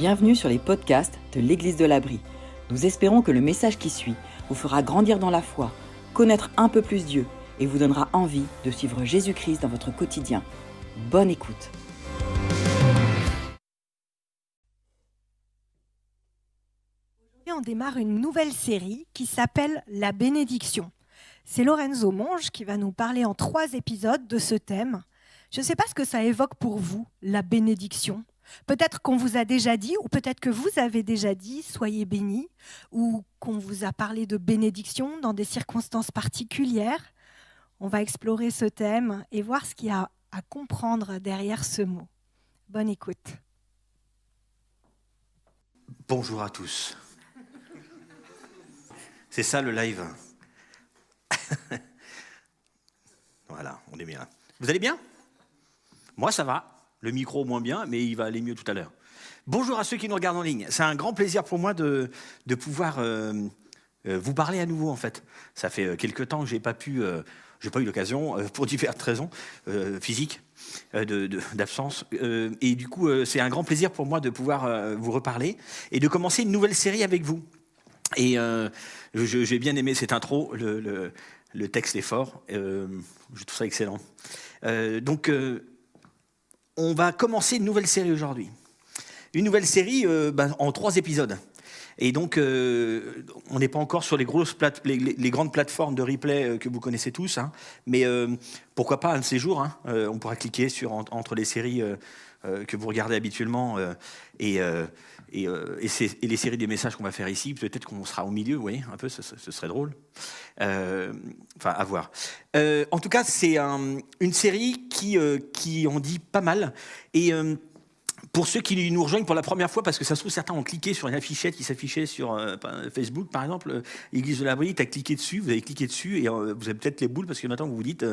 Bienvenue sur les podcasts de l'Église de l'Abri. Nous espérons que le message qui suit vous fera grandir dans la foi, connaître un peu plus Dieu et vous donnera envie de suivre Jésus-Christ dans votre quotidien. Bonne écoute. Aujourd'hui, on démarre une nouvelle série qui s'appelle La bénédiction. C'est Lorenzo Monge qui va nous parler en trois épisodes de ce thème. Je ne sais pas ce que ça évoque pour vous, la bénédiction. Peut-être qu'on vous a déjà dit, ou peut-être que vous avez déjà dit, soyez bénis, ou qu'on vous a parlé de bénédiction dans des circonstances particulières. On va explorer ce thème et voir ce qu'il y a à comprendre derrière ce mot. Bonne écoute. Bonjour à tous. C'est ça le live. voilà, on est bien. Vous allez bien? Moi, ça va. Le micro moins bien, mais il va aller mieux tout à l'heure. Bonjour à ceux qui nous regardent en ligne. C'est un grand plaisir pour moi de, pouvoir euh, euh, vous parler à nouveau, en fait. Ça fait euh, quelques temps que je n'ai pas pu, pas eu l'occasion, pour diverses raisons physiques, d'absence. et du coup, c'est un grand plaisir pour moi de pouvoir vous reparler et de commencer une nouvelle série avec vous. Et j'ai bien aimé cette intro, le, le, le texte est fort, je trouve ça excellent. donc, on va commencer une nouvelle série aujourd'hui. Une nouvelle série euh, ben, en trois épisodes. Et donc, euh, on n'est pas encore sur les, grosses les, grandes plateformes de replay euh, que vous connaissez tous, hein. mais pourquoi pas un de ces jours, hein, on pourra cliquer sur, entre les séries que vous regardez habituellement et, et, les séries des messages qu'on va faire ici. Peut-être qu'on sera au milieu, vous voyez, un peu, ce, serait drôle. enfin, à voir. en tout cas, c'est une série qui, qui en dit pas mal. Et pour ceux qui nous rejoignent pour la première fois, parce que ça se trouve, certains ont cliqué sur une affichette qui s'affichait sur euh, Facebook, par exemple, euh, Église de l'Abri, tu as cliqué dessus, vous avez cliqué dessus, et euh, vous avez peut-être les boules, parce en a vous vous dites,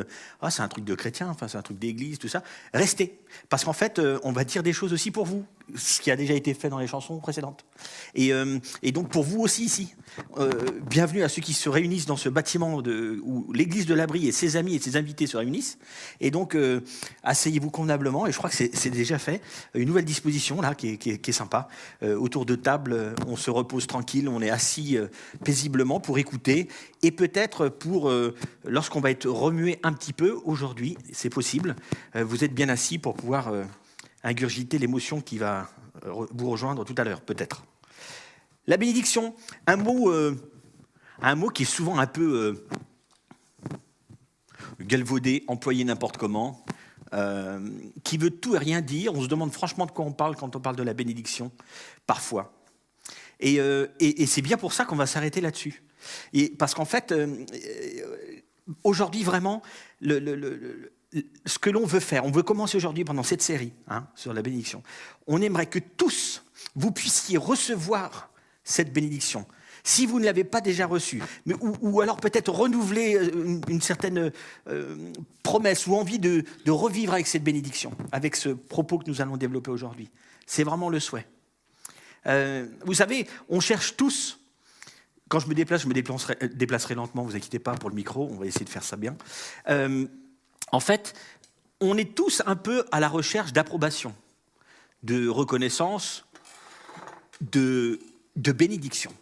ah, c'est un truc de chrétien, enfin, c'est un truc d'église, tout ça. Restez, parce qu'en fait, on va dire des choses aussi pour vous, ce qui a déjà été fait dans les chansons précédentes. Et, et donc, pour vous aussi, ici, bienvenue à ceux qui se réunissent dans ce bâtiment où l'Église de l'Abri et ses amis et ses invités se réunissent. Et donc, asseyez-vous convenablement, et je crois que c'est déjà fait. Une nouvelle disposition là qui est, sympa. Euh, autour de table, on se repose tranquille, on est assis euh, paisiblement pour écouter et peut-être pour, euh, lorsqu'on va être remué un petit peu aujourd'hui, c'est possible, vous êtes bien assis pour pouvoir ingurgiter l'émotion qui va vous rejoindre tout à l'heure, peut-être. La bénédiction, un mot, un mot qui est souvent un peu galvaudé, employé n'importe comment. Euh, qui veut tout et rien dire. On se demande franchement de quoi on parle quand on parle de la bénédiction, parfois. Et, euh, c'est bien pour ça qu'on va s'arrêter là-dessus. Et parce qu'en fait, euh, aujourd'hui, vraiment, ce que l'on veut faire, on veut commencer aujourd'hui pendant cette série hein, sur la bénédiction, on aimerait que tous, vous puissiez recevoir cette bénédiction si vous ne l'avez pas déjà reçu, mais, ou, alors peut-être renouveler euh, une, certaine euh, promesse ou envie de, revivre avec cette bénédiction, avec ce propos que nous allons développer aujourd'hui. C'est vraiment le souhait. Euh, vous savez, on cherche tous, quand je me déplace, je me déplacerai, déplacerai lentement, vous inquiétez pas pour le micro, on va essayer de faire ça bien. En fait, on est tous un peu à la recherche d'approbation, de reconnaissance, de, bénédiction.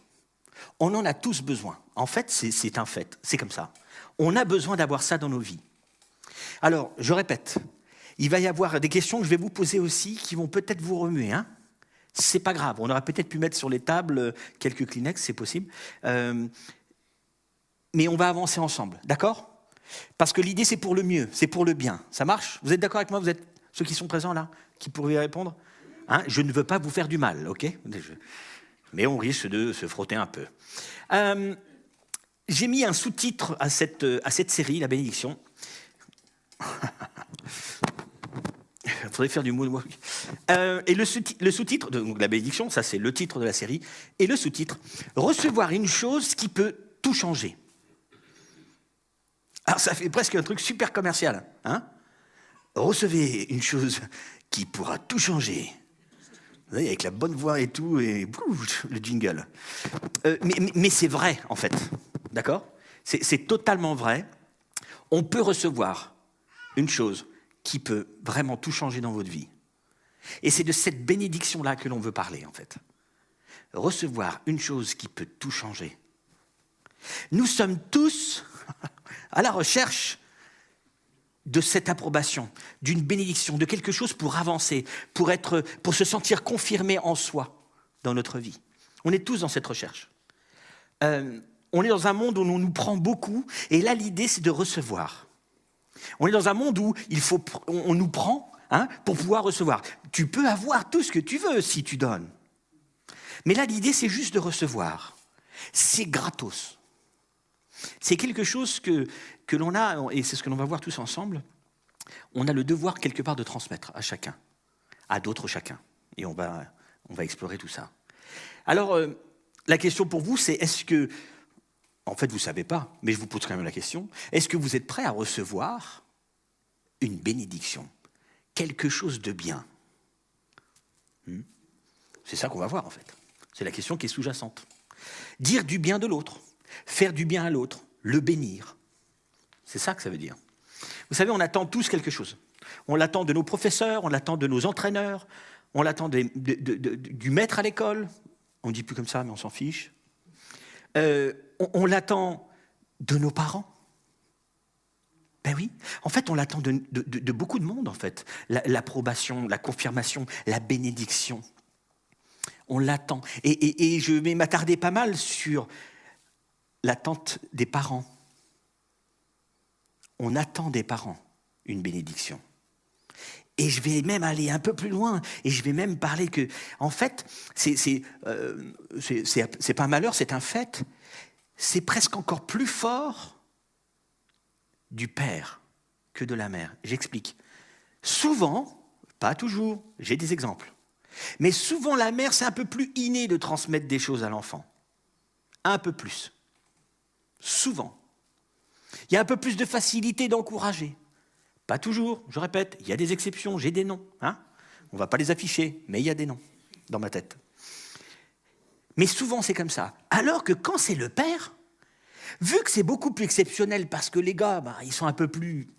On en a tous besoin. En fait, c'est un fait. C'est comme ça. On a besoin d'avoir ça dans nos vies. Alors, je répète, il va y avoir des questions que je vais vous poser aussi qui vont peut-être vous remuer. Hein c'est pas grave. On aurait peut-être pu mettre sur les tables euh, quelques Kleenex, c'est possible. Euh, mais on va avancer ensemble, d'accord? Parce que l'idée, c'est pour le mieux, c'est pour le bien. Ça marche? Vous êtes d'accord avec moi? Vous êtes ceux qui sont présents là, qui pourraient répondre? Hein? Je ne veux pas vous faire du mal, ok? Mais on risque de se frotter un peu. Euh, j'ai mis un sous-titre à cette, série, La bénédiction. Il faudrait faire du mot. Euh, et le sous-titre, la bénédiction, ça c'est le titre de la série, et le sous-titre, Recevoir une chose qui peut tout changer. Alors ça fait presque un truc super commercial. Hein Recevez une chose qui pourra tout changer avec la bonne voix et tout, et le jingle. Euh, mais, c'est vrai, en fait. D'accord? C'est totalement vrai. On peut recevoir une chose qui peut vraiment tout changer dans votre vie. Et c'est de cette bénédiction-là que l'on veut parler, en fait. Recevoir une chose qui peut tout changer. Nous sommes tous à la recherche de cette approbation, d'une bénédiction, de quelque chose pour avancer, pour, être, pour se sentir confirmé en soi dans notre vie. On est tous dans cette recherche. Euh, on est dans un monde où on nous prend beaucoup, et là l'idée c'est de recevoir. On est dans un monde où il faut, on nous prend hein, pour pouvoir recevoir. Tu peux avoir tout ce que tu veux si tu donnes. Mais là l'idée c'est juste de recevoir. C'est gratos. C'est quelque chose que, l'on a, et c'est ce que l'on va voir tous ensemble, on a le devoir quelque part de transmettre à chacun, à d'autres chacun. Et on va, on va explorer tout ça. Alors, euh, la question pour vous, c'est est-ce que, en fait, vous ne savez pas, mais je vous pose quand même la question, est-ce que vous êtes prêt à recevoir une bénédiction, quelque chose de bien? Hmm? C'est ça qu'on va voir, en fait. C'est la question qui est sous-jacente. Dire du bien de l'autre, faire du bien à l'autre, le bénir. C'est ça que ça veut dire. Vous savez, on attend tous quelque chose. On l'attend de nos professeurs, on l'attend de nos entraîneurs, on l'attend du maître à l'école. On ne dit plus comme ça, mais on s'en fiche. Euh, on, l'attend de nos parents. Ben oui, en fait, on l'attend de, beaucoup de monde, en fait. L'approbation, la confirmation, la bénédiction. On l'attend. et, je vais m'attarder pas mal sur l'attente des parents. On attend des parents une bénédiction. Et je vais même aller un peu plus loin, et je vais même parler que, en fait, c'est euh, pas un malheur, c'est un fait. C'est presque encore plus fort du père que de la mère. J'explique. Souvent, pas toujours, j'ai des exemples, mais souvent la mère, c'est un peu plus inné de transmettre des choses à l'enfant. Un peu plus. Souvent. Il y a un peu plus de facilité d'encourager. Pas toujours, je répète, il y a des exceptions, j'ai des noms. Hein On ne va pas les afficher, mais il y a des noms dans ma tête. Mais souvent c'est comme ça. Alors que quand c'est le père, vu que c'est beaucoup plus exceptionnel parce que les gars, bah, ils sont un peu plus...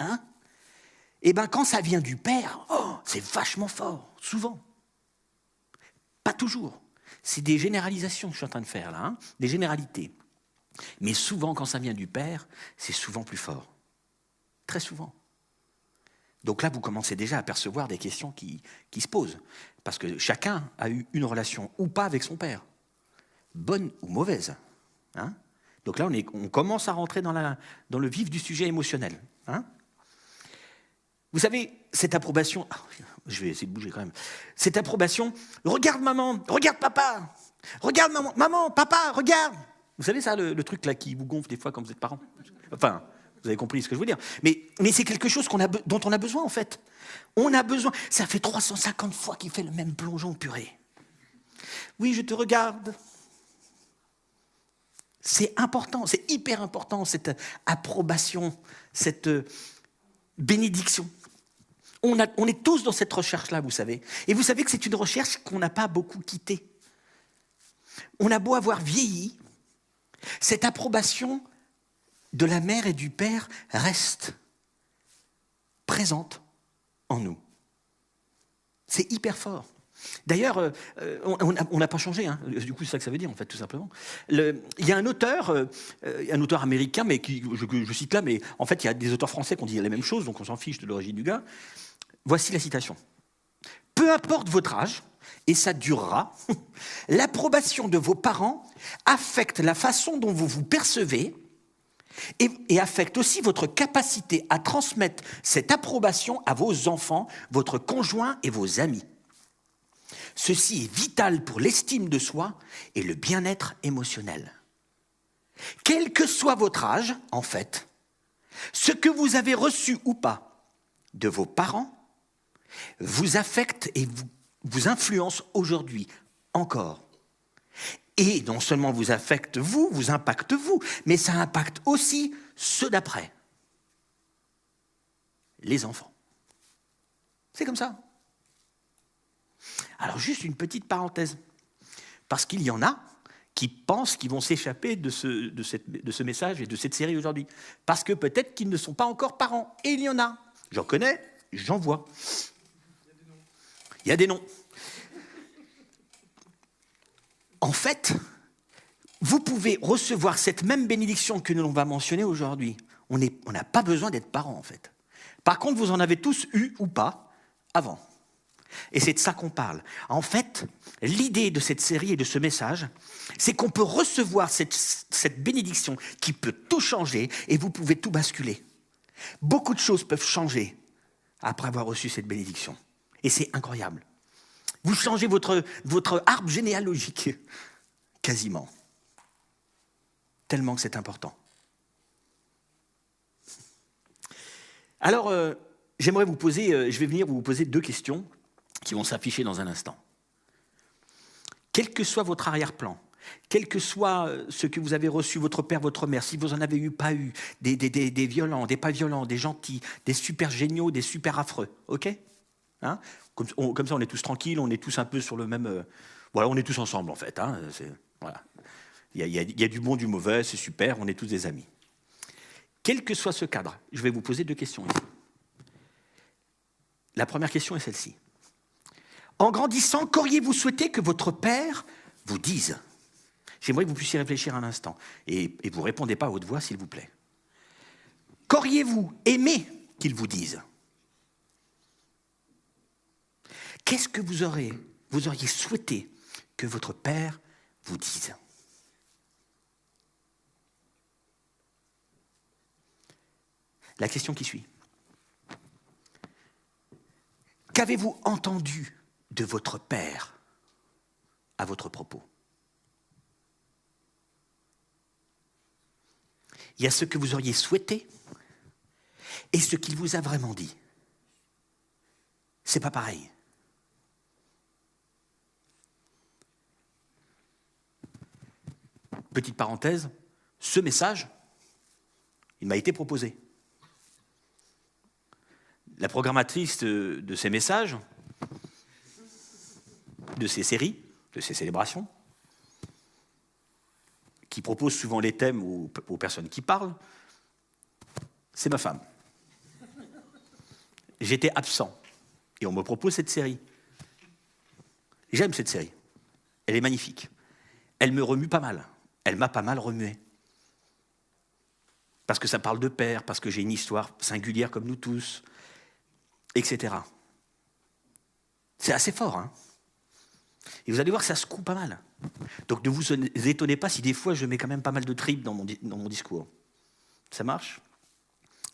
Hein eh bien quand ça vient du père, oh, c'est vachement fort, souvent. Pas toujours. C'est des généralisations que je suis en train de faire là, hein des généralités. Mais souvent, quand ça vient du Père, c'est souvent plus fort. Très souvent. Donc là, vous commencez déjà à percevoir des questions qui, se posent. Parce que chacun a eu une relation ou pas avec son Père. Bonne ou mauvaise. Hein Donc là, on, commence à rentrer dans, le vif du sujet émotionnel. Hein vous savez, cette approbation, ah, je vais essayer de bouger quand même, cette approbation, regarde maman, regarde papa, regarde maman, maman, papa, regarde, vous savez ça, le, truc là qui vous gonfle des fois quand vous êtes parent? Enfin, vous avez compris ce que je veux dire. Mais, c'est quelque chose dont on a besoin en fait. On a besoin. Ça fait 350 fois qu'il fait le même plongeon purée. Oui, je te regarde. C'est important, c'est hyper important cette approbation, cette euh, bénédiction. On est tous dans cette recherche-là, vous savez. Et vous savez que c'est une recherche qu'on n'a pas beaucoup quittée. On a beau avoir vieilli, cette approbation de la mère et du père reste présente en nous. C'est hyper fort. D'ailleurs, euh, euh, on n'a pas changé, hein. du coup c'est ça que ça veut dire en fait, tout simplement. il y a un auteur, euh, un auteur américain, mais je, cite là, mais en fait il y a des auteurs français qui ont dit la même chose, donc on s'en fiche de l'origine du gars. Voici la citation. Peu importe votre âge, et ça durera, l'approbation de vos parents affecte la façon dont vous vous percevez et, affecte aussi votre capacité à transmettre cette approbation à vos enfants, votre conjoint et vos amis. Ceci est vital pour l'estime de soi et le bien-être émotionnel. Quel que soit votre âge, en fait, ce que vous avez reçu ou pas de vos parents vous affecte et vous vous influence aujourd'hui encore. Et non seulement vous affecte vous, vous impacte vous, mais ça impacte aussi ceux d'après. Les enfants. C'est comme ça. Alors juste une petite parenthèse. Parce qu'il y en a qui pensent qu'ils vont s'échapper de ce, de, de ce message et de cette série aujourd'hui. Parce que peut-être qu'ils ne sont pas encore parents. Et il y en a. J'en connais, j'en vois. Il y a des noms. En fait, vous pouvez recevoir cette même bénédiction que nous va mentionner aujourd'hui. On n'a pas besoin d'être parents, en fait. Par contre, vous en avez tous eu ou pas avant. Et c'est de ça qu'on parle. En fait, l'idée de cette série et de ce message, c'est qu'on peut recevoir cette, bénédiction qui peut tout changer et vous pouvez tout basculer. Beaucoup de choses peuvent changer après avoir reçu cette bénédiction. Et c'est incroyable. Vous changez votre, votre arbre généalogique, quasiment. Tellement que c'est important. Alors, euh, j'aimerais vous poser, euh, je vais venir vous poser deux questions qui vont s'afficher dans un instant. Quel que soit votre arrière-plan, quel que soit euh, ce que vous avez reçu, votre père, votre mère, si vous en avez eu, pas eu, des, des, violents, des pas violents, des gentils, des super géniaux, des super affreux, ok? Hein comme, ça, on est tous tranquilles, on est tous un peu sur le même. Euh, voilà, on est tous ensemble en fait. Hein. Il y, y, a du bon, du mauvais, c'est super, on est tous des amis. Quel que soit ce cadre, je vais vous poser deux questions ici. La première question est celle-ci. En grandissant, qu'auriez-vous souhaité que votre père vous dise? J'aimerais que vous puissiez réfléchir un instant. Et, et vous répondez pas à haute voix, s'il vous plaît. Qu'auriez-vous aimé qu'il vous dise? Qu'est-ce que vous, vous auriez souhaité que votre père vous dise? La question qui suit. Qu'avez-vous entendu de votre père à votre propos? Il y a ce que vous auriez souhaité et ce qu'il vous a vraiment dit. C'est pas pareil. Petite parenthèse, ce message, il m'a été proposé. La programmatrice de ces messages, de ces séries, de ces célébrations, qui propose souvent les thèmes aux, personnes qui parlent, c'est ma femme. J'étais absent et on me propose cette série. J'aime cette série. Elle est magnifique. Elle me remue pas mal. Elle m'a pas mal remué. Parce que ça parle de père, parce que j'ai une histoire singulière comme nous tous, etc. C'est assez fort, hein et vous allez voir, ça se coupe pas mal. Donc ne vous étonnez pas si des fois je mets quand même pas mal de tripes dans mon, dans mon discours. Ça marche?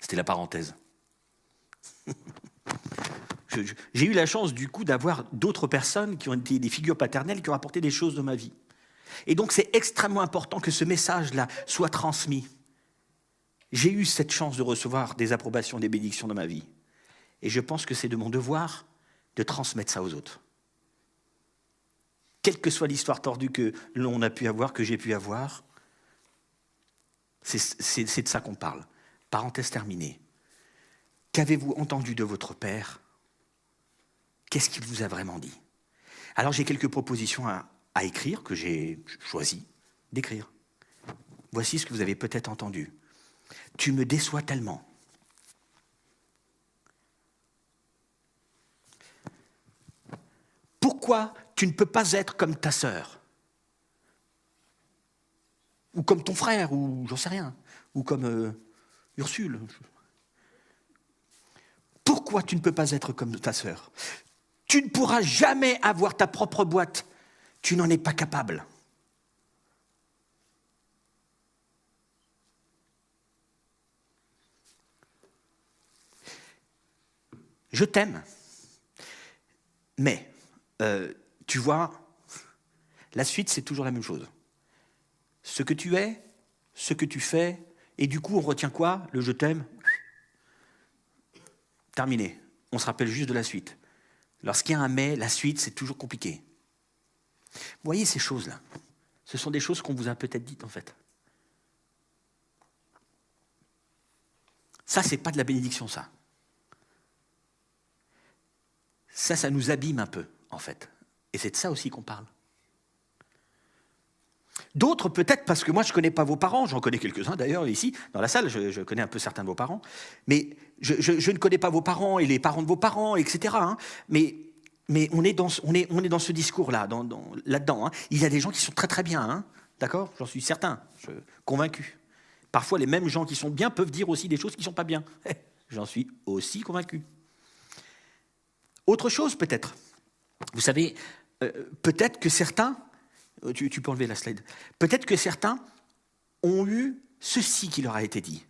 C'était la parenthèse. J'ai eu la chance du coup d'avoir d'autres personnes qui ont été des figures paternelles qui ont apporté des choses dans ma vie. Et donc c'est extrêmement important que ce message-là soit transmis. J'ai eu cette chance de recevoir des approbations, des bénédictions dans ma vie. Et je pense que c'est de mon devoir de transmettre ça aux autres quelle que soit l'histoire tordue que l'on a pu avoir, que j'ai pu avoir. C'est de ça qu'on parle. Parenthèse terminée. Qu'avez-vous entendu de votre Père? Qu'est-ce qu'il vous a vraiment dit? Alors j'ai quelques propositions à, à écrire que j'ai choisi d'écrire. Voici ce que vous avez peut-être entendu. Tu me déçois tellement. Pourquoi tu ne peux pas être comme ta sœur? Ou comme ton frère, ou j'en sais rien, ou comme euh, Ursule. Pourquoi tu ne peux pas être comme ta sœur? Tu ne pourras jamais avoir ta propre boîte. Tu n'en es pas capable. Je t'aime, mais euh, tu vois, la suite, c'est toujours la même chose. Ce que tu es, ce que tu fais, et du coup, on retient quoi? Le je t'aime Terminé. On se rappelle juste de la suite. Lorsqu'il y a un mais, la suite, c'est toujours compliqué. Voyez ces choses-là Ce sont des choses qu'on vous a peut-être dites, en fait. Ça, c'est pas de la bénédiction, ça. Ça, ça nous abîme un peu, en fait. Et c'est de ça aussi qu'on parle. D'autres, peut-être parce que moi, je ne connais pas vos parents, j'en connais quelques-uns d'ailleurs ici, dans la salle, je, connais un peu certains de vos parents, mais je, ne connais pas vos parents et les parents de vos parents, etc. Hein. mais mais on est dans, on est, on est dans ce discours-là, dans, dans- là-dedans. hein. Il y a des gens qui sont très très bien, hein. d'accord? J'en suis certain, convaincu. Parfois, les mêmes gens qui sont bien peuvent dire aussi des choses qui ne sont pas bien. J'en suis aussi convaincu. Autre chose peut-être. Vous savez, euh, peut-être que certains, euh, tu peux enlever la slide, peut-être que certains ont eu ceci qui leur a été dit.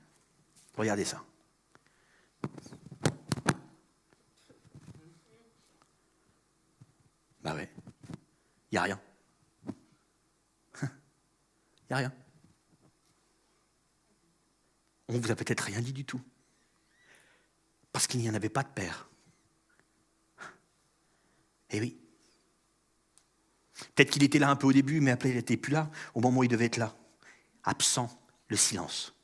Regardez ça. Bah ouais, il n'y a rien. Il n'y a rien. On vous a peut-être rien dit du tout. Parce qu'il n'y en avait pas de père. Eh oui. Peut-être qu'il était là un peu au début, mais après il n'était plus là au moment où il devait être là. Absent, le silence.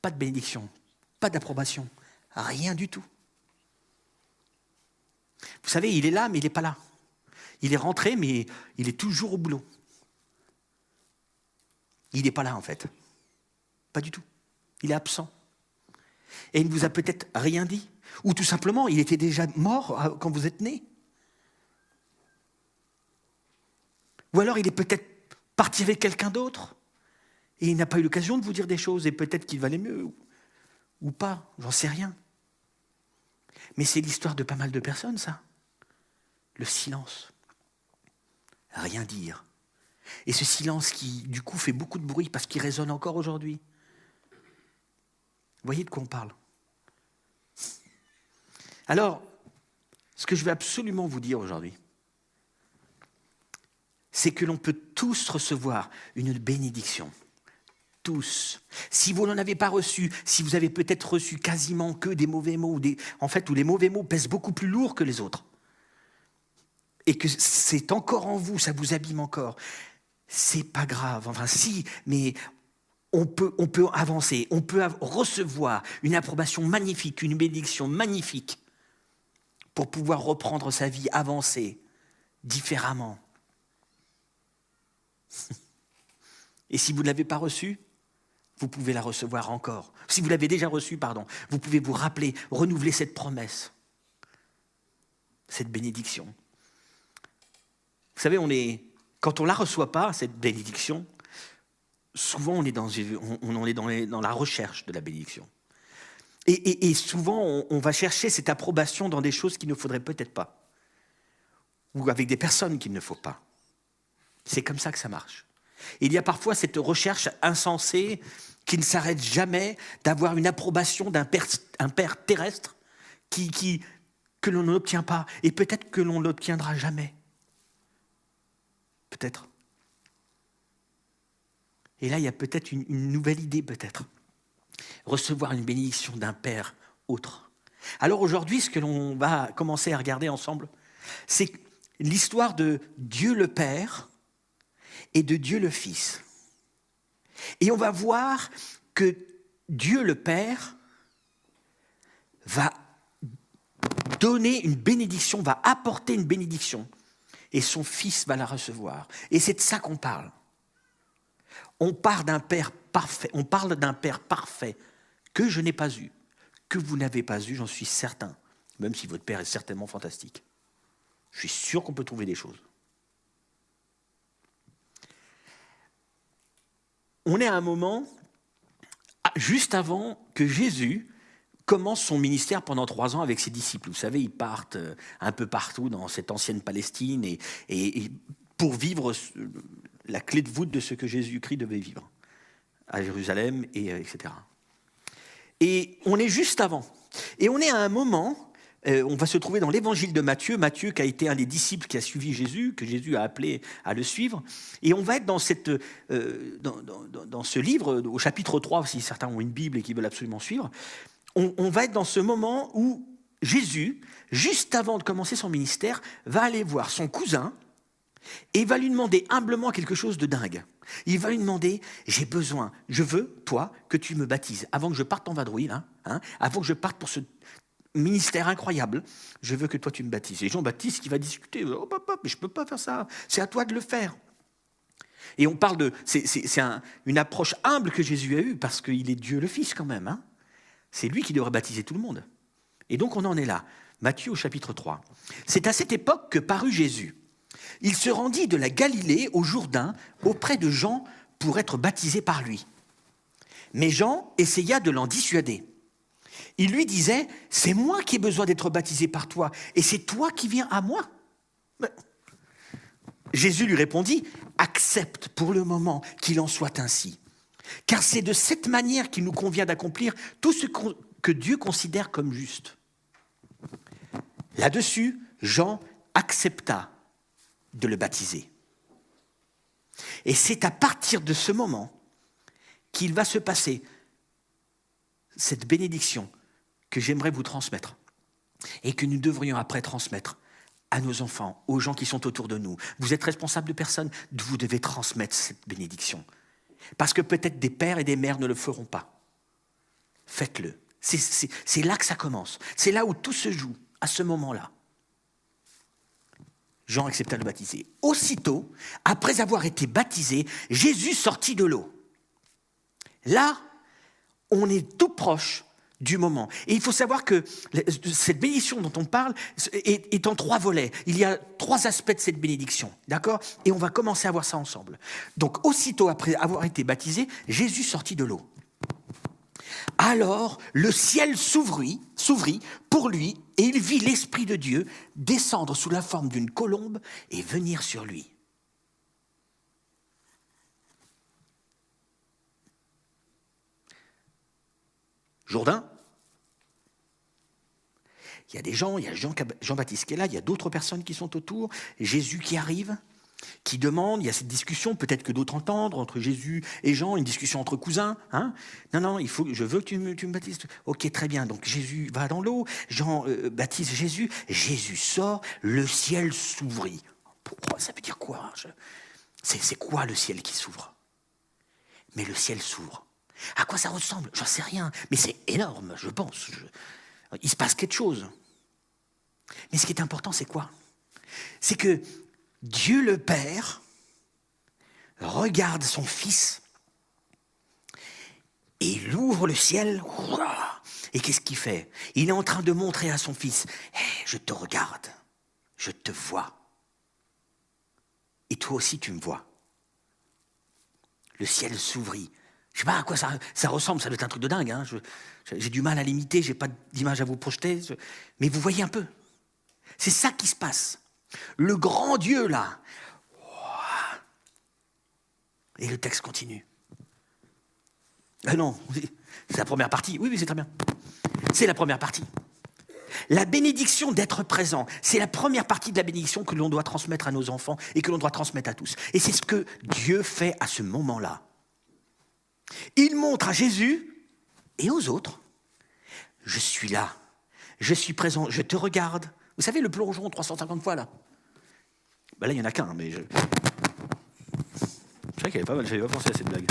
Pas de bénédiction, pas d'approbation, rien du tout. Vous savez, il est là, mais il n'est pas là. Il est rentré, mais il est toujours au boulot. Il n'est pas là, en fait. Pas du tout. Il est absent. Et il ne vous a peut-être rien dit. Ou tout simplement, il était déjà mort euh, quand vous êtes né. Ou alors il est peut-être parti avec quelqu'un d'autre. Et il n'a pas eu l'occasion de vous dire des choses. Et peut-être qu'il valait mieux. Ou, ou pas. J'en sais rien. Mais c'est l'histoire de pas mal de personnes, ça. Le silence. Rien dire. Et ce silence qui, du coup, fait beaucoup de bruit parce qu'il résonne encore aujourd'hui. Voyez de quoi on parle Alors, ce que je vais absolument vous dire aujourd'hui, c'est que l'on peut tous recevoir une bénédiction. Tous. Si vous n'en avez pas reçu, si vous avez peut-être reçu quasiment que des mauvais mots, en fait, où les mauvais mots pèsent beaucoup plus lourd que les autres, et que c'est encore en vous, ça vous abîme encore, c'est pas grave. Enfin, si, mais on peut, on peut avancer, on peut recevoir une approbation magnifique, une bénédiction magnifique pour pouvoir reprendre sa vie, avancer différemment. Et si vous ne l'avez pas reçue, vous pouvez la recevoir encore. Si vous l'avez déjà reçue, pardon, vous pouvez vous rappeler, renouveler cette promesse, cette bénédiction. Vous savez, quand on ne la reçoit pas, cette bénédiction, souvent on est dans, la recherche de la bénédiction. Et souvent on, on va chercher cette approbation dans des choses qu'il ne faudrait peut-être pas. Ou avec des personnes qu'il ne faut pas. C'est comme ça que ça marche. Il y a parfois cette recherche insensée qui ne s'arrête jamais d'avoir une approbation d'un père, terrestre qui, que l'on n'obtient pas. Et peut-être que l'on l'obtiendra jamais. Peut-être. Et là, il y a peut-être une nouvelle idée, peut-être. Recevoir une bénédiction d'un Père autre. Alors aujourd'hui, ce que l'on va commencer à regarder ensemble, c'est l'histoire de Dieu le Père et de Dieu le Fils. Et on va voir que Dieu le Père va donner une bénédiction, va apporter une bénédiction, et son Fils va la recevoir. Et c'est de ça qu'on parle. On parle d'un Père parfait, on parle d'un Père parfait que je n'ai pas eu, que vous n'avez pas eu, j'en suis certain, même si votre Père est certainement fantastique. Je suis sûr qu'on peut trouver des choses. On est à un moment, ah, juste avant que Jésus commence son ministère pendant trois ans avec ses disciples. Vous savez, ils partent euh, un peu partout dans cette ancienne Palestine et, pour vivre la clé de voûte de ce que Jésus-Christ devait vivre à Jérusalem, et, euh, etc. Et on est juste avant. Et on est à un moment, euh, on va se trouver dans l'évangile de Matthieu, Matthieu qui a été un des disciples qui a suivi Jésus, que Jésus a appelé à le suivre. Et on va être dans, cette, euh, dans, ce livre, au chapitre 3, si certains ont une Bible et qui veulent absolument suivre, on, va être dans ce moment où Jésus, juste avant de commencer son ministère, va aller voir son cousin et va lui demander humblement quelque chose de dingue. Il va lui demander, j'ai besoin, je veux, toi, que tu me baptises. Avant que je parte en vadrouille, hein, avant que je parte pour ce ministère incroyable, je veux que toi, tu me baptises. Et Jean-Baptiste qui va discuter, oh papa, mais je ne peux pas faire ça, c'est à toi de le faire. Et on parle de, c'est, c'est- c'est un- une approche humble que Jésus a eue, parce qu'il est Dieu le Fils quand même. hein. C'est lui qui devrait baptiser tout le monde. Et donc on en est là. Matthieu au chapitre 3. C'est à cette époque que parut Jésus. Il se rendit de la Galilée au Jourdain auprès de Jean pour être baptisé par lui. Mais Jean essaya de l'en dissuader. Il lui disait, c'est moi qui ai besoin d'être baptisé par toi, et c'est toi qui viens à moi. Jésus lui répondit, accepte pour le moment qu'il en soit ainsi, car c'est de cette manière qu'il nous convient d'accomplir tout ce que Dieu considère comme juste. Là-dessus, Jean accepta de le baptiser. Et c'est à partir de ce moment qu'il va se passer cette bénédiction que j'aimerais vous transmettre et que nous devrions après transmettre à nos enfants, aux gens qui sont autour de nous. Vous êtes responsable de personne, vous devez transmettre cette bénédiction. Parce que peut-être des pères et des mères ne le feront pas. Faites-le. C'est là que ça commence. C'est là où tout se joue, à ce moment-là. Jean accepta de le baptiser. Aussitôt, après avoir été baptisé, Jésus sortit de l'eau. Là, on est tout proche du moment. Et il faut savoir que cette bénédiction dont on parle est, en trois volets. Il y a trois aspects de cette bénédiction, d'accord? Et on va commencer à voir ça ensemble. Donc, aussitôt après avoir été baptisé, Jésus sortit de l'eau. Alors le ciel s'ouvrit, s'ouvrit pour lui, et il vit l'Esprit de Dieu descendre sous la forme d'une colombe et venir sur lui. Jourdain, il y a des gens, il y a Jean-Baptiste qui est là, il y a d'autres personnes qui sont autour, Jésus qui arrive, qui demande, il y a cette discussion, peut-être que d'autres entendent, entre Jésus et Jean, une discussion entre cousins. Hein non, non, il faut, je veux que tu me, tu baptises. Ok, très bien. Donc Jésus va dans l'eau, Jean euh, baptise Jésus, Jésus sort, le ciel s'ouvrit. Ça veut dire quoi? C'est quoi le ciel qui s'ouvre? Mais le ciel s'ouvre. À quoi ça ressemble? J'en sais rien, mais c'est énorme, je pense. Il se passe quelque chose. Mais ce qui est important, c'est quoi? C'est que Dieu le Père regarde son Fils et il ouvre le ciel. Et qu'est-ce qu'il fait? Il est en train de montrer à son Fils, je te regarde, je te vois. Et toi aussi tu me vois. Le ciel s'ouvrit. Je sais pas à quoi ça, ressemble, ça doit être un truc de dingue. Hein. J'ai du mal à l'imiter, j'ai pas d'image à vous projeter. Mais vous voyez un peu. C'est ça qui se passe. Le grand Dieu, là. Et le texte continue. Ah non, c'est la première partie. Oui, oui, c'est très bien. C'est la première partie. La bénédiction d'être présent, c'est la première partie de la bénédiction que l'on doit transmettre à nos enfants et que l'on doit transmettre à tous. Et c'est ce que Dieu fait à ce moment-là. Il montre à Jésus et aux autres, je suis là, je suis présent, je te regarde. Vous savez, le plongeon 350 fois là, ben là, il n'y en a qu'un, mais je. Je qu'il y avait pas mal, j'avais pas pensé à cette blague.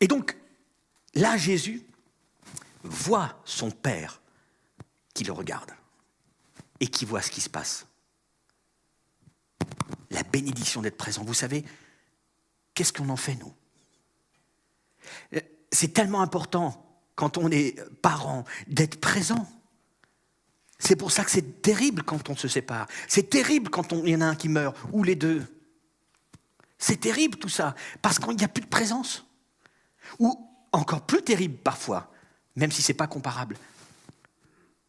Et donc, là, Jésus voit son Père qui le regarde et qui voit ce qui se passe. La bénédiction d'être présent. Vous savez, qu'est-ce qu'on en fait, nous? C'est tellement important quand on est parent d'être présent. C'est pour ça que c'est terrible quand on se sépare. C'est terrible quand il y en a un qui meurt, ou les deux. C'est terrible tout ça, parce qu'il n'y a plus de présence. Ou encore plus terrible parfois, même si ce n'est pas comparable.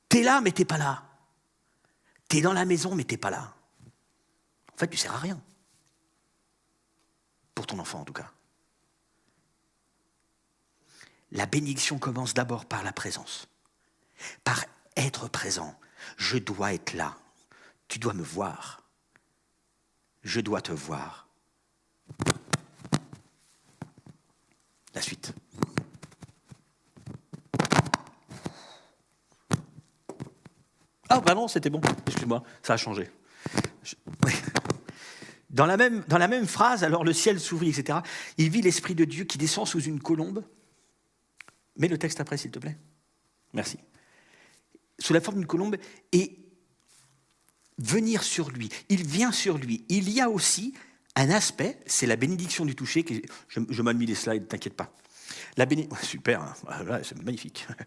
T'es là, mais t'es pas là. T'es dans la maison, mais t'es pas là. En fait, tu ne sers à rien. Pour ton enfant, en tout cas. La bénédiction commence d'abord par la présence, par être présent. Je dois être là. Tu dois me voir. Je dois te voir. La suite. Ah, vraiment, c'était bon. Excuse-moi, ça a changé. Dans, la même, dans la même phrase, alors le ciel s'ouvrit, etc. Il vit l'Esprit de Dieu qui descend sous une colombe. Mets le texte après, s'il te plaît. Merci sous la forme d'une colombe et venir sur lui. Il vient sur lui. Il y a aussi un aspect, c'est la bénédiction du toucher, je, je mis les slides, t'inquiète pas. La. Super, hein. C'est magnifique.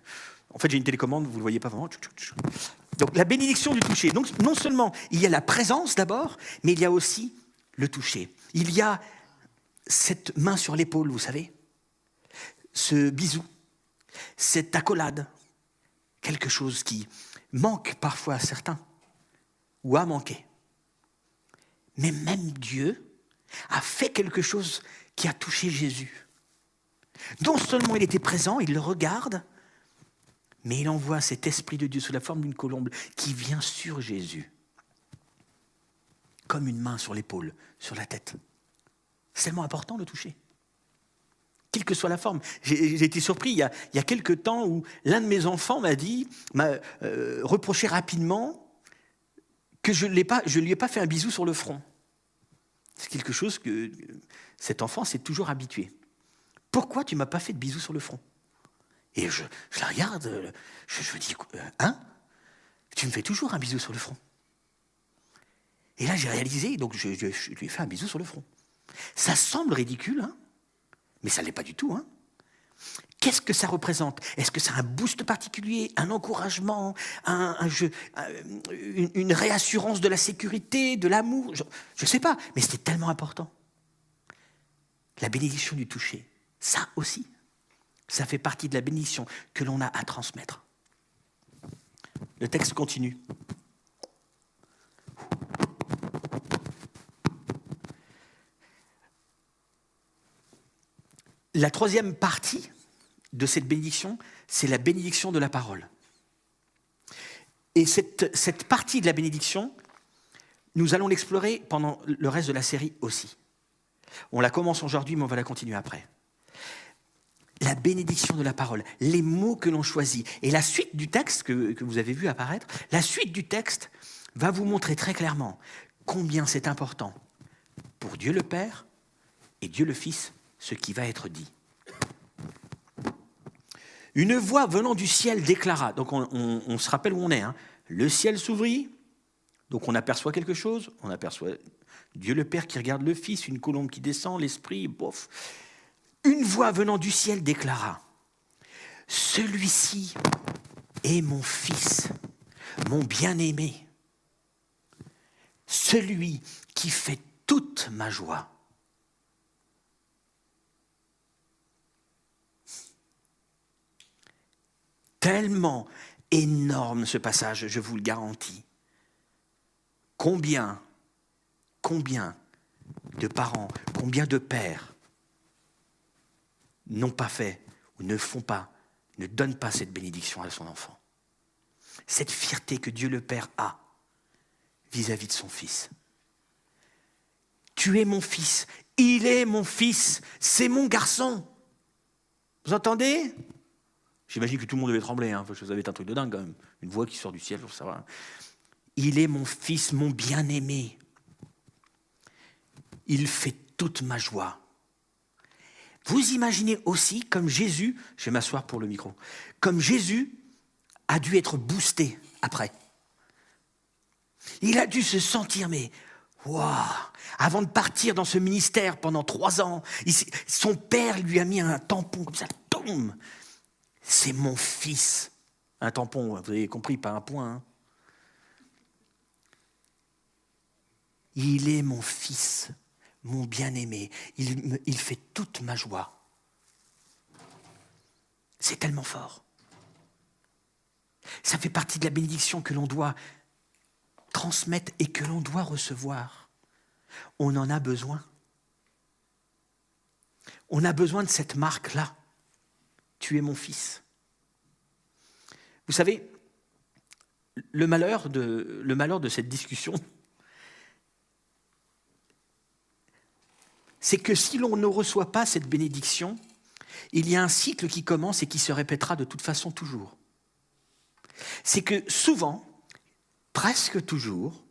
En fait, j'ai une télécommande, vous ne le voyez pas vraiment. Donc, la bénédiction du toucher. Donc, non seulement il y a la présence d'abord, mais il y a aussi le toucher. Il y a cette main sur l'épaule, vous savez, ce bisou, cette accolade, quelque chose qui manque parfois à certains, ou a manqué. Mais même Dieu a fait quelque chose qui a touché Jésus. Non seulement il était présent, il le regarde, mais il envoie cet Esprit de Dieu sous la forme d'une colombe qui vient sur Jésus, comme une main sur l'épaule, sur la tête. C'est tellement important de toucher. Quelle que soit la forme. J'ai été surpris il y, a, il quelques temps où l'un de mes enfants m'a dit, m'a euh, reproché rapidement que je ne lui ai pas fait un bisou sur le front. C'est quelque chose que cet enfant s'est toujours habitué. Pourquoi tu m'as pas fait de bisous sur le front? Et je, la regarde, je, je dis, euh, hein? Tu me fais toujours un bisou sur le front? Et là, j'ai réalisé, donc je, lui ai fait un bisou sur le front. Ça semble ridicule, hein? Mais ça ne l'est pas du tout. Hein Qu'est-ce que ça représente? Est-ce que c'est un boost particulier, un encouragement, une, une, réassurance de la sécurité, de l'amour? Je ne sais pas, mais c'était tellement important. La bénédiction du toucher. Ça aussi, ça fait partie de la bénédiction que l'on a à transmettre. Le texte continue. La troisième partie de cette bénédiction, c'est la bénédiction de la parole. Et cette, partie de la bénédiction, nous allons l'explorer pendant le reste de la série aussi. On la commence aujourd'hui, mais on va la continuer après la bénédiction de la parole, les mots que l'on choisit. Et la suite du texte que, vous avez vu apparaître, la suite du texte va vous montrer très clairement combien c'est important pour Dieu le Père et Dieu le Fils ce qui va être dit. Une voix venant du ciel déclara, donc on, se rappelle où on est, hein. le ciel s'ouvrit, donc on aperçoit quelque chose, on aperçoit Dieu le Père qui regarde le Fils, une colombe qui descend, l'Esprit, bof une voix venant du ciel déclara, Celui-ci est mon fils, mon bien-aimé, celui qui fait toute ma joie. Tellement énorme ce passage, je vous le garantis. Combien, combien de parents, combien de pères n'ont pas fait ou ne font pas, ne donnent pas cette bénédiction à son enfant? Cette fierté que Dieu le Père a vis-à-vis de son Fils. Tu es mon Fils, il est mon Fils, c'est mon garçon. Vous entendez? J'imagine que tout le monde devait trembler, hein, que vous avez un truc de dingue quand même. Une voix qui sort du ciel, ça va. Il est mon Fils, mon bien-aimé. Il fait toute ma joie. Vous imaginez aussi comme Jésus, je vais m'asseoir pour le micro, comme Jésus a dû être boosté après. Il a dû se sentir, mais waouh, avant de partir dans ce ministère pendant trois ans, son père lui a mis un tampon comme ça, tombe. C'est mon fils. Un tampon, vous avez compris, pas un point. Hein. Il est mon fils mon bien-aimé, il fait toute ma joie. C'est tellement fort. Ça fait partie de la bénédiction que l'on doit transmettre et que l'on doit recevoir. On en a besoin. On a besoin de cette marque-là. Tu es mon fils. Vous savez, le malheur de, cette discussion, c'est que si l'on ne reçoit pas cette bénédiction, il y a un cycle qui commence et qui se répétera de toute façon toujours. C'est que souvent, presque toujours,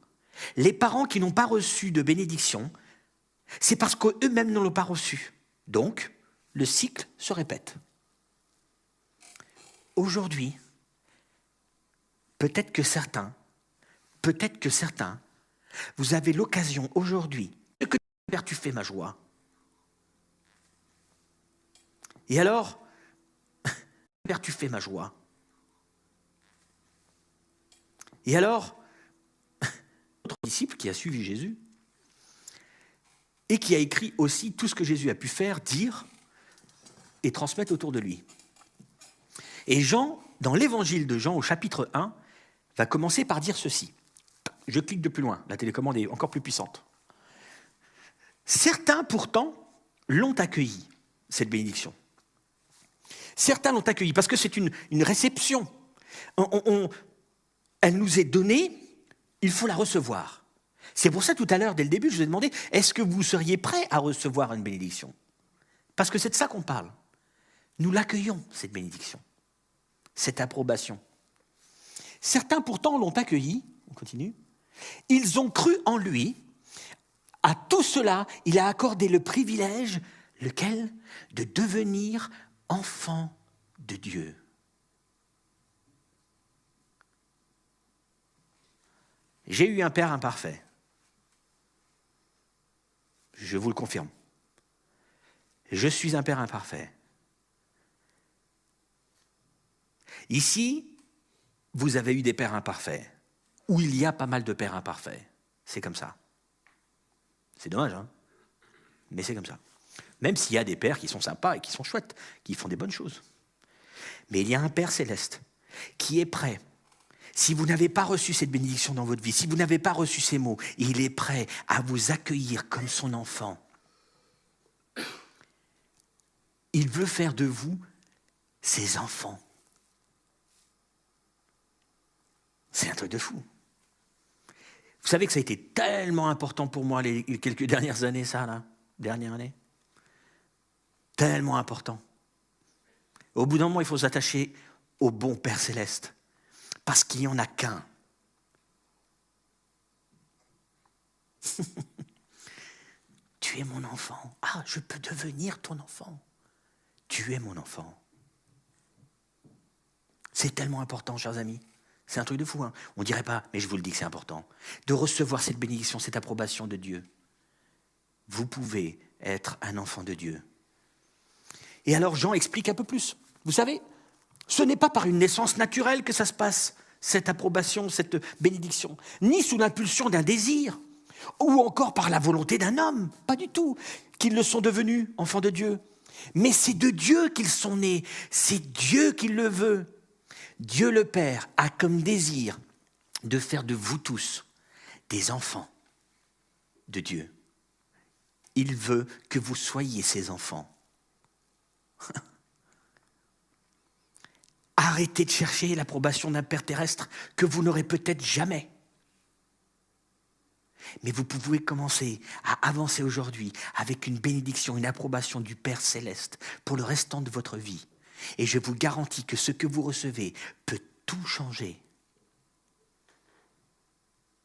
les parents qui n'ont pas reçu de bénédiction, c'est parce qu'eux-mêmes ne l'ont pas reçu. Donc, le cycle se répète. Aujourd'hui, peut-être que certains, peut-être que certains, vous avez l'occasion aujourd'hui Père, tu fais ma joie. Et alors, tu fais ma joie. Et alors, notre disciple qui a suivi Jésus et qui a écrit aussi tout ce que Jésus a pu faire, dire et transmettre autour de lui. Et Jean, dans l'évangile de Jean au chapitre 1, va commencer par dire ceci. Je clique de plus loin, la télécommande est encore plus puissante. Certains pourtant l'ont accueilli, cette bénédiction. Certains l'ont accueilli parce que c'est une, réception. elle nous est donnée, il faut la recevoir. C'est pour ça tout à l'heure, dès le début, je vous ai demandé, est-ce que vous seriez prêt à recevoir une bénédiction? Parce que c'est de ça qu'on parle. Nous l'accueillons, cette bénédiction, cette approbation. Certains pourtant l'ont accueilli, on continue, ils ont cru en lui, à tout cela, il a accordé le privilège, lequel De devenir enfant de Dieu. J'ai eu un père imparfait. Je vous le confirme. Je suis un père imparfait. Ici, vous avez eu des pères imparfaits, ou il y a pas mal de pères imparfaits. C'est comme ça. C'est dommage, hein Mais c'est comme ça. Même s'il y a des pères qui sont sympas et qui sont chouettes, qui font des bonnes choses. Mais il y a un Père céleste qui est prêt. Si vous n'avez pas reçu cette bénédiction dans votre vie, si vous n'avez pas reçu ces mots, il est prêt à vous accueillir comme son enfant. Il veut faire de vous ses enfants. C'est un truc de fou. Vous savez que ça a été tellement important pour moi les quelques dernières années, ça, là, dernière année. Tellement important. Au bout d'un moment, il faut s'attacher au bon Père céleste, parce qu'il n'y en a qu'un. tu es mon enfant. Ah, je peux devenir ton enfant. Tu es mon enfant. C'est tellement important, chers amis. C'est un truc de fou. Hein. On ne dirait pas, mais je vous le dis que c'est important, de recevoir cette bénédiction, cette approbation de Dieu. Vous pouvez être un enfant de Dieu. Et alors Jean explique un peu plus. Vous savez, ce n'est pas par une naissance naturelle que ça se passe, cette approbation, cette bénédiction, ni sous l'impulsion d'un désir, ou encore par la volonté d'un homme, pas du tout, qu'ils le sont devenus enfants de Dieu. Mais c'est de Dieu qu'ils sont nés, c'est Dieu qui le veut. Dieu le Père a comme désir de faire de vous tous des enfants de Dieu. Il veut que vous soyez ses enfants. Arrêtez de chercher l'approbation d'un Père terrestre que vous n'aurez peut-être jamais. Mais vous pouvez commencer à avancer aujourd'hui avec une bénédiction, une approbation du Père céleste pour le restant de votre vie. Et je vous garantis que ce que vous recevez peut tout changer.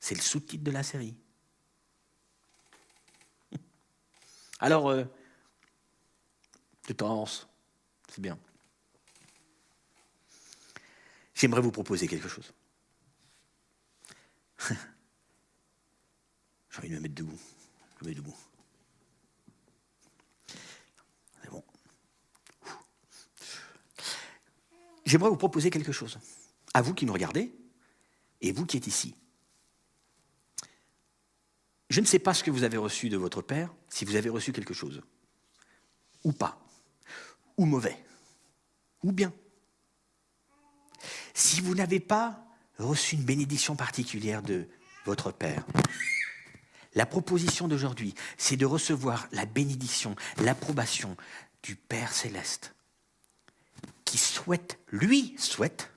C'est le sous-titre de la série. Alors, euh, de temps, c'est bien. J'aimerais vous proposer quelque chose. J'ai envie de me mettre debout. Je me debout. C'est bon. J'aimerais vous proposer quelque chose. À vous qui nous regardez et vous qui êtes ici. Je ne sais pas ce que vous avez reçu de votre Père, si vous avez reçu quelque chose. Ou pas. Ou mauvais. Ou bien. Si vous n'avez pas reçu une bénédiction particulière de votre Père, la proposition d'aujourd'hui, c'est de recevoir la bénédiction, l'approbation du Père céleste, qui souhaite, lui souhaite,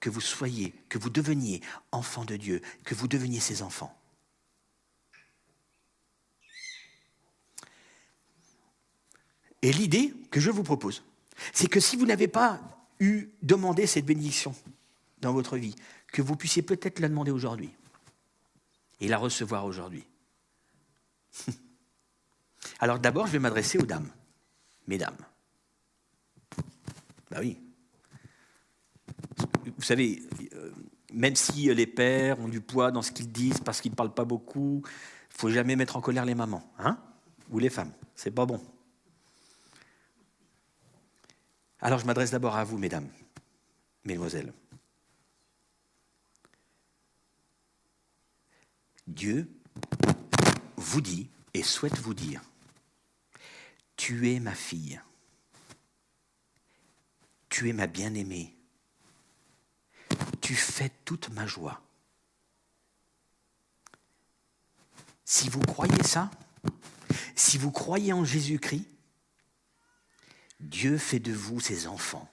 que vous soyez, que vous deveniez enfant de Dieu, que vous deveniez ses enfants. Et l'idée que je vous propose, c'est que si vous n'avez pas eu demandé cette bénédiction dans votre vie, que vous puissiez peut-être la demander aujourd'hui et la recevoir aujourd'hui. Alors d'abord, je vais m'adresser aux dames. Mesdames. Ben oui. Vous savez, euh, même si les pères ont du poids dans ce qu'ils disent parce qu'ils ne parlent pas beaucoup, il faut jamais mettre en colère les mamans, hein Ou les femmes. C'est pas bon. Alors je m'adresse d'abord à vous, mesdames, mesdemoiselles. Dieu vous dit et souhaite vous dire, tu es ma fille, tu es ma bien-aimée, tu fais toute ma joie. Si vous croyez ça, si vous croyez en Jésus-Christ, Dieu fait de vous ses enfants.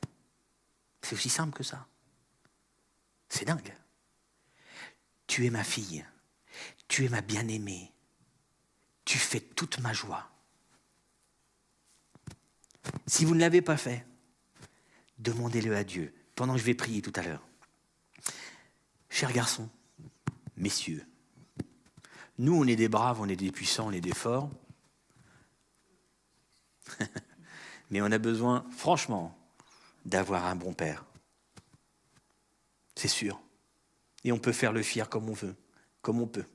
C'est aussi simple que ça. C'est dingue. Tu es ma fille, tu es ma bien-aimée, tu fais toute ma joie. Si vous ne l'avez pas fait, demandez-le à Dieu pendant que je vais prier tout à l'heure. Chers garçons, messieurs, nous on est des braves, on est des puissants, on est des forts. Mais on a besoin, franchement, d'avoir un bon père. C'est sûr. Et on peut faire le fier comme on veut, comme on peut.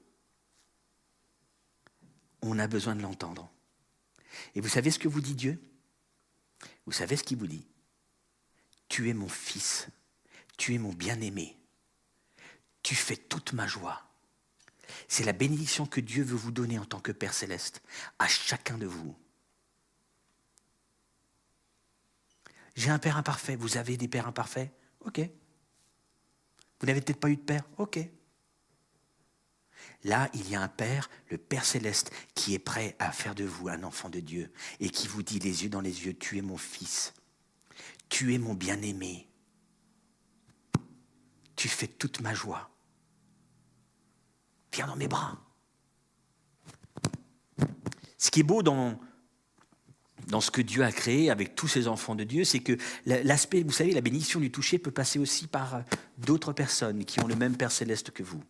On a besoin de l'entendre. Et vous savez ce que vous dit Dieu? Vous savez ce qu'il vous dit? Tu es mon fils, tu es mon bien-aimé, tu fais toute ma joie. C'est la bénédiction que Dieu veut vous donner en tant que Père céleste, à chacun de vous. J'ai un père imparfait, vous avez des pères imparfaits? Ok. Vous n'avez peut-être pas eu de père? Ok. Là, il y a un Père, le Père céleste, qui est prêt à faire de vous un enfant de Dieu et qui vous dit les yeux dans les yeux, tu es mon fils, tu es mon bien-aimé, tu fais toute ma joie. Viens dans mes bras. Ce qui est beau dans, dans ce que Dieu a créé avec tous ses enfants de Dieu, c'est que l'aspect, vous savez, la bénédiction du toucher peut passer aussi par d'autres personnes qui ont le même Père céleste que vous.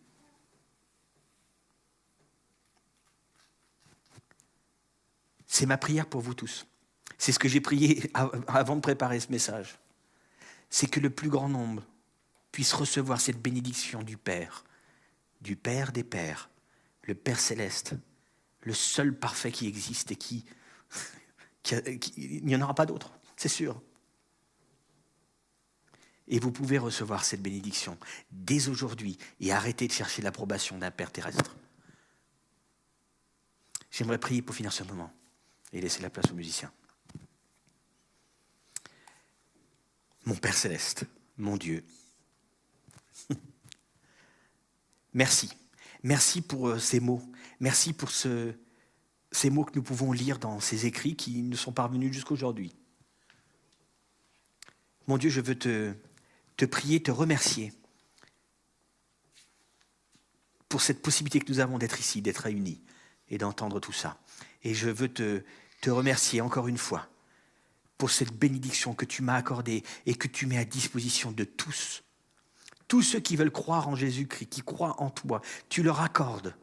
C'est ma prière pour vous tous. C'est ce que j'ai prié avant de préparer ce message. C'est que le plus grand nombre puisse recevoir cette bénédiction du Père, du Père des Pères, le Père céleste, le seul parfait qui existe et qui il n'y en aura pas d'autre, c'est sûr. Et vous pouvez recevoir cette bénédiction dès aujourd'hui et arrêter de chercher l'approbation d'un Père terrestre. J'aimerais prier pour finir ce moment et laisser la place aux musiciens. Mon Père céleste, mon Dieu, merci. Merci pour euh, ces mots. Merci pour ce, ces mots que nous pouvons lire dans ces écrits qui nous sont parvenus jusqu'aujourd'hui. Mon Dieu, je veux te, prier, te remercier pour cette possibilité que nous avons d'être ici, d'être réunis et d'entendre tout ça. Et je veux te remercier encore une fois pour cette bénédiction que tu m'as accordée et que tu mets à disposition de tous. Tous ceux qui veulent croire en Jésus-Christ, qui croient en toi, tu leur accordes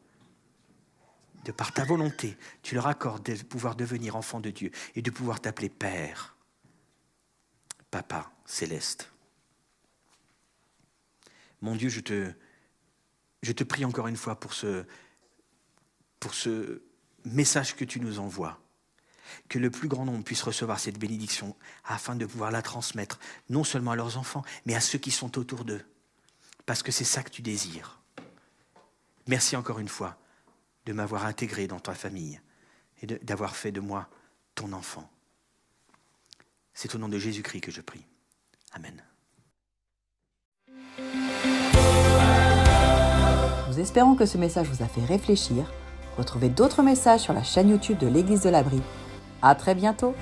de par ta volonté, tu leur accordes de pouvoir devenir enfant de Dieu et de pouvoir t'appeler Père, Papa céleste. Mon Dieu, je te, prie encore une fois pour ce message que tu nous envoies, que le plus grand nombre puisse recevoir cette bénédiction afin de pouvoir la transmettre non seulement à leurs enfants, mais à ceux qui sont autour d'eux, parce que c'est ça que tu désires. Merci encore une fois de m'avoir intégré dans ta famille et d'avoir fait de moi ton enfant. C'est au nom de Jésus-Christ que je prie. Amen. Nous espérons que ce message vous a fait réfléchir. Retrouvez d'autres messages sur la chaîne YouTube de l'Église de l'Abri. À très bientôt!